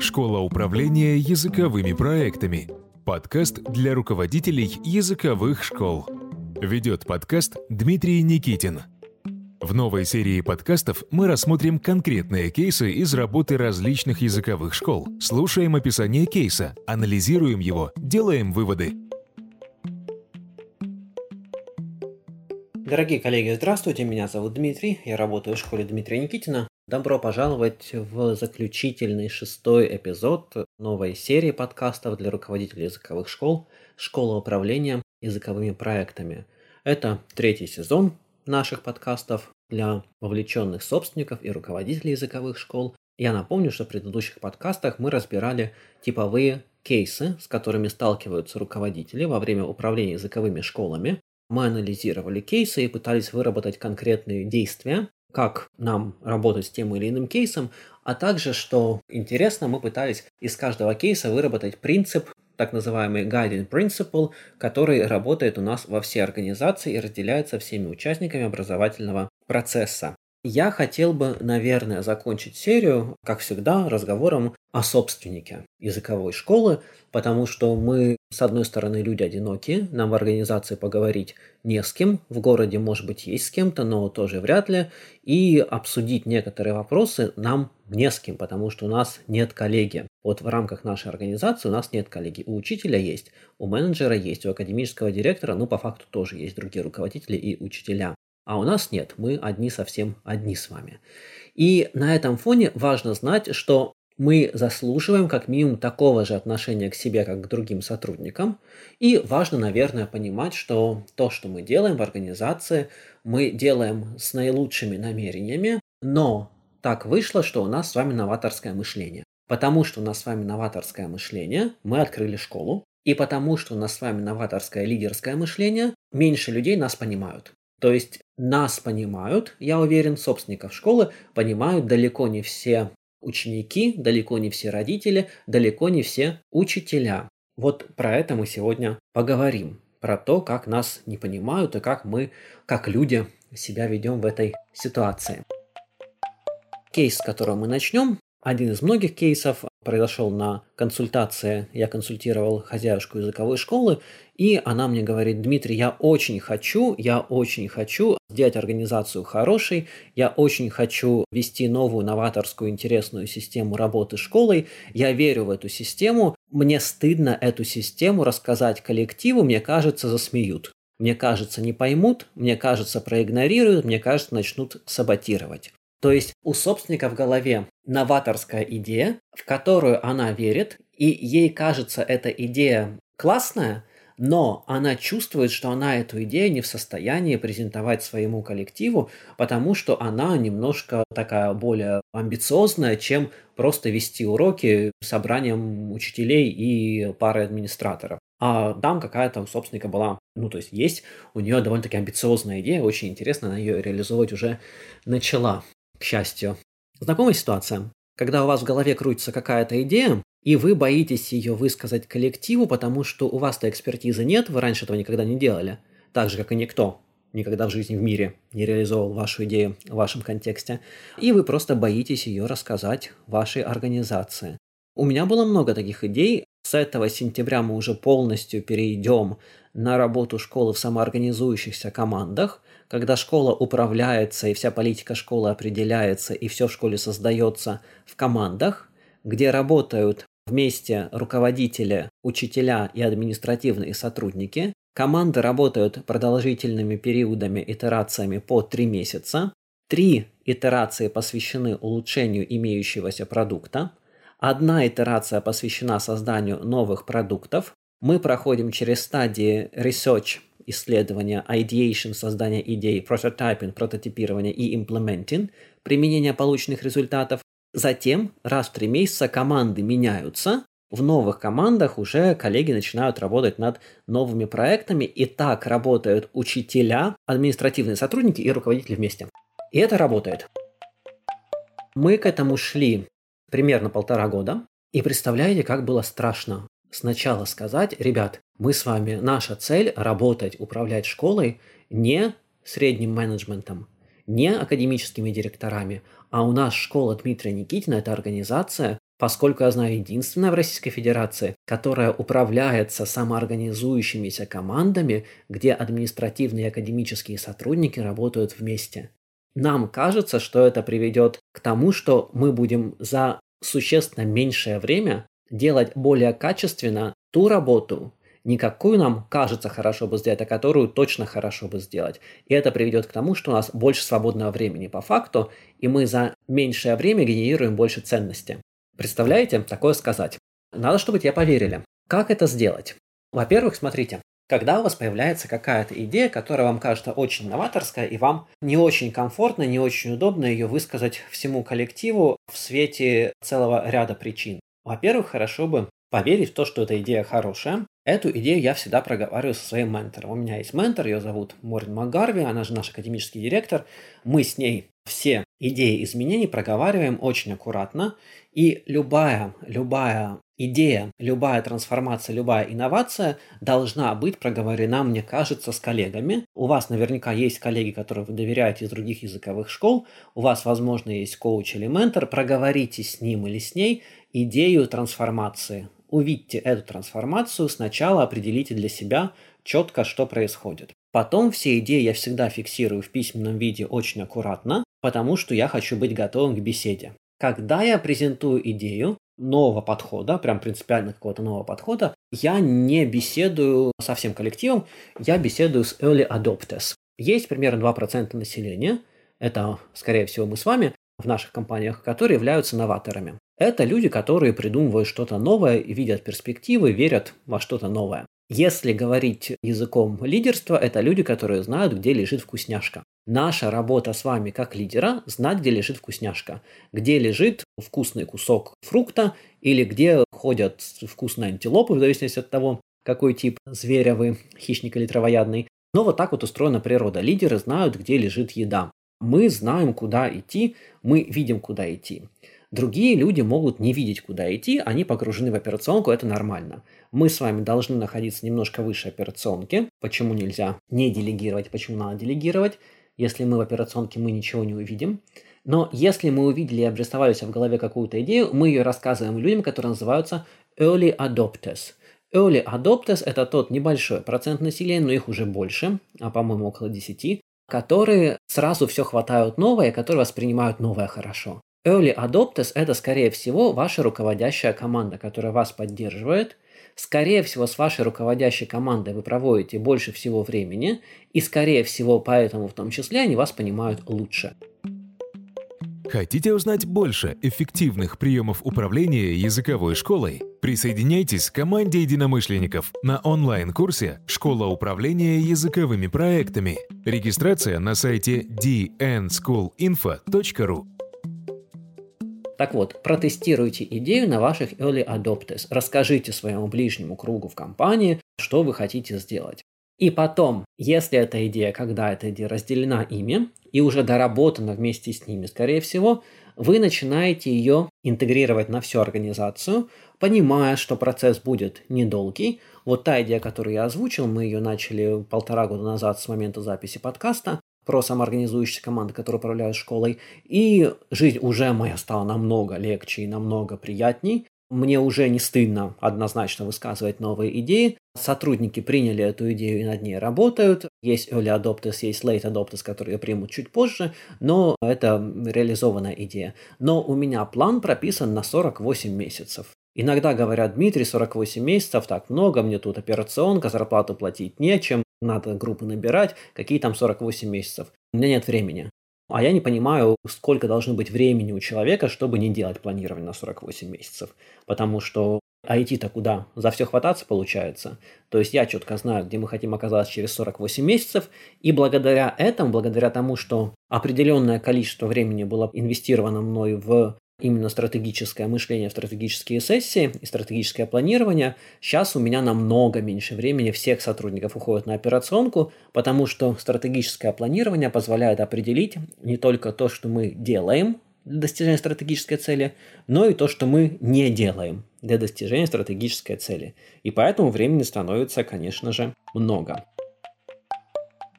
Школа управления языковыми проектами. Подкаст для руководителей языковых школ. Ведет подкаст Дмитрий Никитин. В новой серии подкастов мы рассмотрим конкретные кейсы из работы различных языковых школ. Слушаем описание кейса, анализируем его, делаем выводы. Дорогие коллеги, здравствуйте, меня зовут Дмитрий, я работаю в школе Дмитрия Никитина. Добро пожаловать в заключительный шестой эпизод новой серии подкастов для руководителей языковых школ «Школа управления языковыми проектами». Это третий сезон наших подкастов для вовлеченных собственников и руководителей языковых школ. Я напомню, что в предыдущих подкастах мы разбирали типовые кейсы, с которыми сталкиваются руководители во время управления языковыми школами. Мы анализировали кейсы и пытались выработать конкретные действия, как нам работать с тем или иным кейсом, а также, что интересно, мы пытались из каждого кейса выработать принцип, так называемый guiding principle, который работает у нас во всей организации и разделяется всеми участниками образовательного процесса. Я хотел бы, наверное, закончить серию, как всегда, разговором о собственнике языковой школы, потому что мы, с одной стороны, люди одинокие, нам в организации поговорить не с кем, в городе, может быть, есть с кем-то, но тоже вряд ли, и обсудить некоторые вопросы нам не с кем, потому что у нас нет коллеги. Вот в рамках нашей организации у нас нет коллеги. У учителя есть, у менеджера есть, у академического директора, ну, по факту тоже есть другие руководители и учителя. А у нас нет, мы одни совсем одни с вами. И на этом фоне важно знать, что мы заслуживаем как минимум такого же отношения к себе, как к другим сотрудникам. И важно, наверное, понимать, что то, что мы делаем в организации, мы делаем с наилучшими намерениями, но так вышло, что у нас с вами новаторское мышление. Потому что у нас с вами новаторское мышление, мы открыли школу. И потому что у нас с вами новаторское лидерское мышление, меньше людей нас понимают. То есть нас понимают, я уверен, собственников школы понимают далеко не все ученики, далеко не все родители, далеко не все учителя. Вот про это мы сегодня поговорим. Про то, как нас не понимают и как мы, как люди, себя ведем в этой ситуации. Кейс, с которого мы начнем, один из многих кейсов произошел на консультации. Я консультировал хозяюшку языковой школы, и она мне говорит, Дмитрий, я очень хочу, я очень хочу сделать организацию хорошей, я очень хочу вести новую новаторскую интересную систему работы школой, я верю в эту систему, мне стыдно эту систему рассказать коллективу, мне кажется, засмеют. Мне кажется, не поймут, мне кажется, проигнорируют, мне кажется, начнут саботировать. То есть у собственника в голове новаторская идея, в которую она верит, и ей кажется эта идея классная, но она чувствует, что она эту идею не в состоянии презентовать своему коллективу, потому что она немножко такая более амбициозная, чем просто вести уроки собранием учителей и парой администраторов. А там какая-то у собственника была, ну то есть есть у нее довольно-таки амбициозная идея, очень интересно, она ее реализовывать уже начала к счастью. Знакомая ситуация? Когда у вас в голове крутится какая-то идея, и вы боитесь ее высказать коллективу, потому что у вас-то экспертизы нет, вы раньше этого никогда не делали, так же, как и никто никогда в жизни в мире не реализовал вашу идею в вашем контексте, и вы просто боитесь ее рассказать вашей организации. У меня было много таких идей. С этого сентября мы уже полностью перейдем на работу школы в самоорганизующихся командах – когда школа управляется и вся политика школы определяется и все в школе создается в командах, где работают вместе руководители, учителя и административные сотрудники. Команды работают продолжительными периодами, итерациями по три месяца. Три итерации посвящены улучшению имеющегося продукта. Одна итерация посвящена созданию новых продуктов. Мы проходим через стадии research, исследования, ideation, создание идей, prototyping, прототипирование и implementing, применение полученных результатов. Затем раз в три месяца команды меняются, в новых командах уже коллеги начинают работать над новыми проектами, и так работают учителя, административные сотрудники и руководители вместе. И это работает. Мы к этому шли примерно полтора года, и представляете, как было страшно сначала сказать, ребят, мы с вами, наша цель работать, управлять школой не средним менеджментом, не академическими директорами, а у нас школа Дмитрия Никитина – это организация, поскольку я знаю единственная в Российской Федерации, которая управляется самоорганизующимися командами, где административные и академические сотрудники работают вместе. Нам кажется, что это приведет к тому, что мы будем за существенно меньшее время делать более качественно ту работу, не какую нам кажется хорошо бы сделать, а которую точно хорошо бы сделать. И это приведет к тому, что у нас больше свободного времени по факту, и мы за меньшее время генерируем больше ценности. Представляете, такое сказать? Надо, чтобы тебе поверили. Как это сделать? Во-первых, смотрите, когда у вас появляется какая-то идея, которая вам кажется очень новаторская, и вам не очень комфортно, не очень удобно ее высказать всему коллективу в свете целого ряда причин. Во-первых, хорошо бы поверить в то, что эта идея хорошая. Эту идею я всегда проговариваю со своим ментором. У меня есть ментор, ее зовут Морин Макгарви, она же наш академический директор. Мы с ней все идеи изменений проговариваем очень аккуратно, и любая, любая идея, любая трансформация, любая инновация должна быть проговорена, мне кажется, с коллегами. У вас наверняка есть коллеги, которых вы доверяете из других языковых школ, у вас, возможно, есть коуч или ментор, проговорите с ним или с ней идею трансформации. Увидьте эту трансформацию, сначала определите для себя четко, что происходит. Потом все идеи я всегда фиксирую в письменном виде очень аккуратно, потому что я хочу быть готовым к беседе. Когда я презентую идею нового подхода, прям принципиально какого-то нового подхода, я не беседую со всем коллективом, я беседую с early adopters. Есть примерно 2% населения, это, скорее всего, мы с вами в наших компаниях, которые являются новаторами. Это люди, которые придумывают что-то новое, видят перспективы, верят во что-то новое. Если говорить языком лидерства, это люди, которые знают, где лежит вкусняшка. Наша работа с вами как лидера – знать, где лежит вкусняшка, где лежит вкусный кусок фрукта или где ходят вкусные антилопы, в зависимости от того, какой тип зверя вы, хищник или травоядный. Но вот так вот устроена природа. Лидеры знают, где лежит еда. Мы знаем, куда идти, мы видим, куда идти. Другие люди могут не видеть, куда идти, они погружены в операционку, это нормально. Мы с вами должны находиться немножко выше операционки. Почему нельзя не делегировать, почему надо делегировать? Если мы в операционке, мы ничего не увидим. Но если мы увидели и обрисовались в голове какую-то идею, мы ее рассказываем людям, которые называются early adopters. Early adopters – это тот небольшой процент населения, но их уже больше, а по-моему около 10, которые сразу все хватают новое, которые воспринимают новое хорошо. Early Adopters – это, скорее всего, ваша руководящая команда, которая вас поддерживает. Скорее всего, с вашей руководящей командой вы проводите больше всего времени, и, скорее всего, поэтому в том числе они вас понимают лучше. Хотите узнать больше эффективных приемов управления языковой школой? Присоединяйтесь к команде единомышленников на онлайн-курсе «Школа управления языковыми проектами». Регистрация на сайте dnschoolinfo.ru так вот, протестируйте идею на ваших early adopters. Расскажите своему ближнему кругу в компании, что вы хотите сделать. И потом, если эта идея, когда эта идея разделена ими и уже доработана вместе с ними, скорее всего, вы начинаете ее интегрировать на всю организацию, понимая, что процесс будет недолгий. Вот та идея, которую я озвучил, мы ее начали полтора года назад с момента записи подкаста про самоорганизующиеся команды, которые управляют школой. И жизнь уже моя стала намного легче и намного приятней. Мне уже не стыдно однозначно высказывать новые идеи. Сотрудники приняли эту идею и над ней работают. Есть early adopters, есть late adopters, которые примут чуть позже, но это реализованная идея. Но у меня план прописан на 48 месяцев. Иногда говорят, Дмитрий, 48 месяцев, так много, мне тут операционка, зарплату платить нечем, надо группы набирать, какие там 48 месяцев. У меня нет времени. А я не понимаю, сколько должно быть времени у человека, чтобы не делать планирование на 48 месяцев. Потому что а идти-то куда? За все хвататься получается. То есть я четко знаю, где мы хотим оказаться через 48 месяцев, и благодаря этому, благодаря тому, что определенное количество времени было инвестировано мной в именно стратегическое мышление, стратегические сессии и стратегическое планирование, сейчас у меня намного меньше времени всех сотрудников уходит на операционку, потому что стратегическое планирование позволяет определить не только то, что мы делаем для достижения стратегической цели, но и то, что мы не делаем для достижения стратегической цели. И поэтому времени становится, конечно же, много.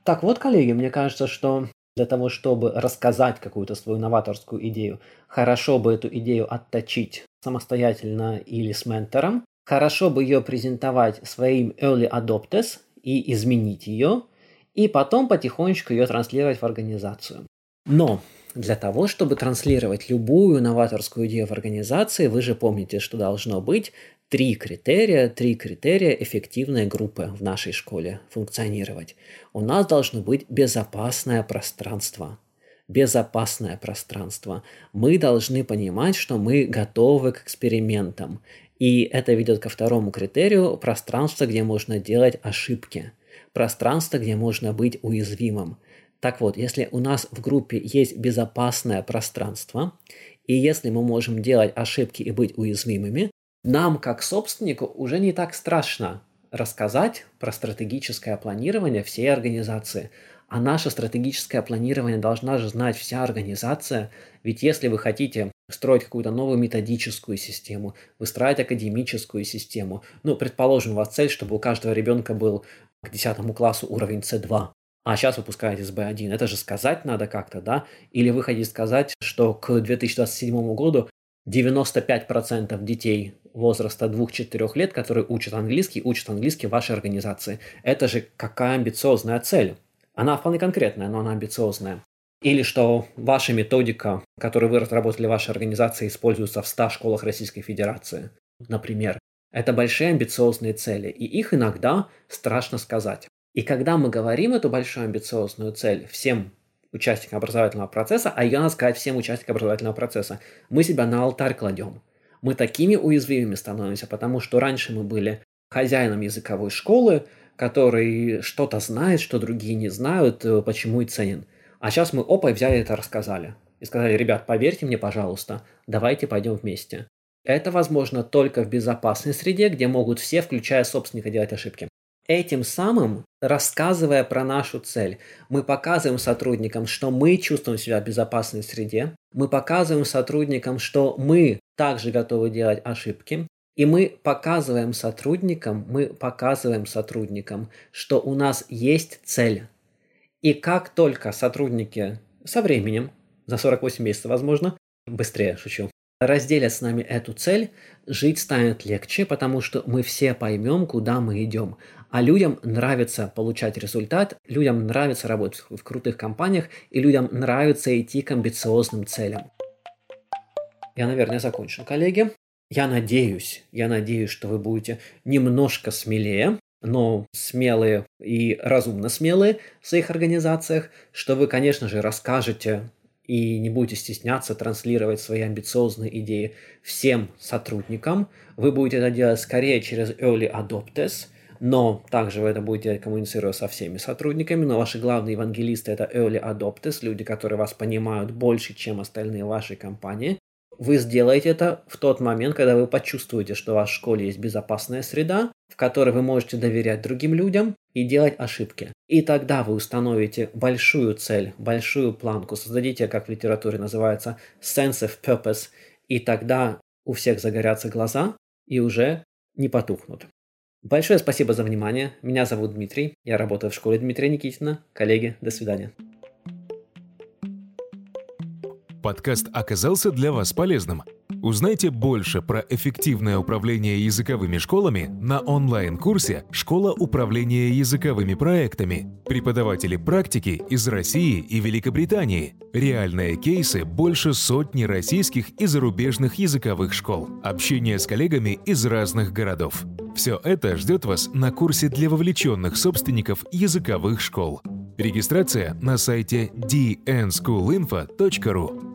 Так вот, коллеги, мне кажется, что для того, чтобы рассказать какую-то свою новаторскую идею. Хорошо бы эту идею отточить самостоятельно или с ментором. Хорошо бы ее презентовать своим early adopters и изменить ее, и потом потихонечку ее транслировать в организацию. Но для того, чтобы транслировать любую новаторскую идею в организации, вы же помните, что должно быть три критерия, три критерия эффективной группы в нашей школе функционировать. У нас должно быть безопасное пространство. Безопасное пространство. Мы должны понимать, что мы готовы к экспериментам. И это ведет ко второму критерию – пространство, где можно делать ошибки. Пространство, где можно быть уязвимым. Так вот, если у нас в группе есть безопасное пространство, и если мы можем делать ошибки и быть уязвимыми, нам, как собственнику, уже не так страшно рассказать про стратегическое планирование всей организации. А наше стратегическое планирование должна же знать вся организация. Ведь если вы хотите строить какую-то новую методическую систему, выстраивать академическую систему, ну, предположим, у вас цель, чтобы у каждого ребенка был к 10 классу уровень C2, а сейчас выпускаете с B1. Это же сказать надо как-то, да? Или вы хотите сказать, что к 2027 году 95% детей возраста 2-4 лет, которые учат английский, учат английский в вашей организации. Это же какая амбициозная цель. Она вполне конкретная, но она амбициозная. Или что ваша методика, которую вы разработали в вашей организации, используется в 100 школах Российской Федерации, например. Это большие амбициозные цели, и их иногда страшно сказать. И когда мы говорим эту большую амбициозную цель всем участникам образовательного процесса, а ее надо сказать всем участникам образовательного процесса, мы себя на алтарь кладем. Мы такими уязвимыми становимся, потому что раньше мы были хозяином языковой школы, который что-то знает, что другие не знают, э, почему и ценен. А сейчас мы опа и взяли это рассказали. И сказали, ребят, поверьте мне, пожалуйста, давайте пойдем вместе. Это возможно только в безопасной среде, где могут все, включая собственника, делать ошибки. Этим самым, рассказывая про нашу цель, мы показываем сотрудникам, что мы чувствуем себя в безопасной среде, мы показываем сотрудникам, что мы также готовы делать ошибки, и мы показываем сотрудникам, мы показываем сотрудникам, что у нас есть цель. И как только сотрудники со временем, за 48 месяцев возможно, быстрее шучу, разделят с нами эту цель, жить станет легче, потому что мы все поймем, куда мы идем. А людям нравится получать результат, людям нравится работать в крутых компаниях, и людям нравится идти к амбициозным целям. Я, наверное, закончу, коллеги. Я надеюсь, я надеюсь, что вы будете немножко смелее, но смелые и разумно смелые в своих организациях, что вы, конечно же, расскажете и не будете стесняться транслировать свои амбициозные идеи всем сотрудникам. Вы будете это делать скорее через early adopters – но также вы это будете коммуницировать со всеми сотрудниками, но ваши главные евангелисты это early adopters, люди, которые вас понимают больше, чем остальные вашей компании. Вы сделаете это в тот момент, когда вы почувствуете, что в вашей школе есть безопасная среда, в которой вы можете доверять другим людям и делать ошибки. И тогда вы установите большую цель, большую планку, создадите, как в литературе называется, sense of purpose, и тогда у всех загорятся глаза и уже не потухнут. Большое спасибо за внимание. Меня зовут Дмитрий. Я работаю в школе Дмитрия Никитина. Коллеги, до свидания. Подкаст оказался для вас полезным. Узнайте больше про эффективное управление языковыми школами на онлайн-курсе «Школа управления языковыми проектами». Преподаватели практики из России и Великобритании. Реальные кейсы больше сотни российских и зарубежных языковых школ. Общение с коллегами из разных городов. Все это ждет вас на курсе для вовлеченных собственников языковых школ. Регистрация на сайте dnschoolinfo.ru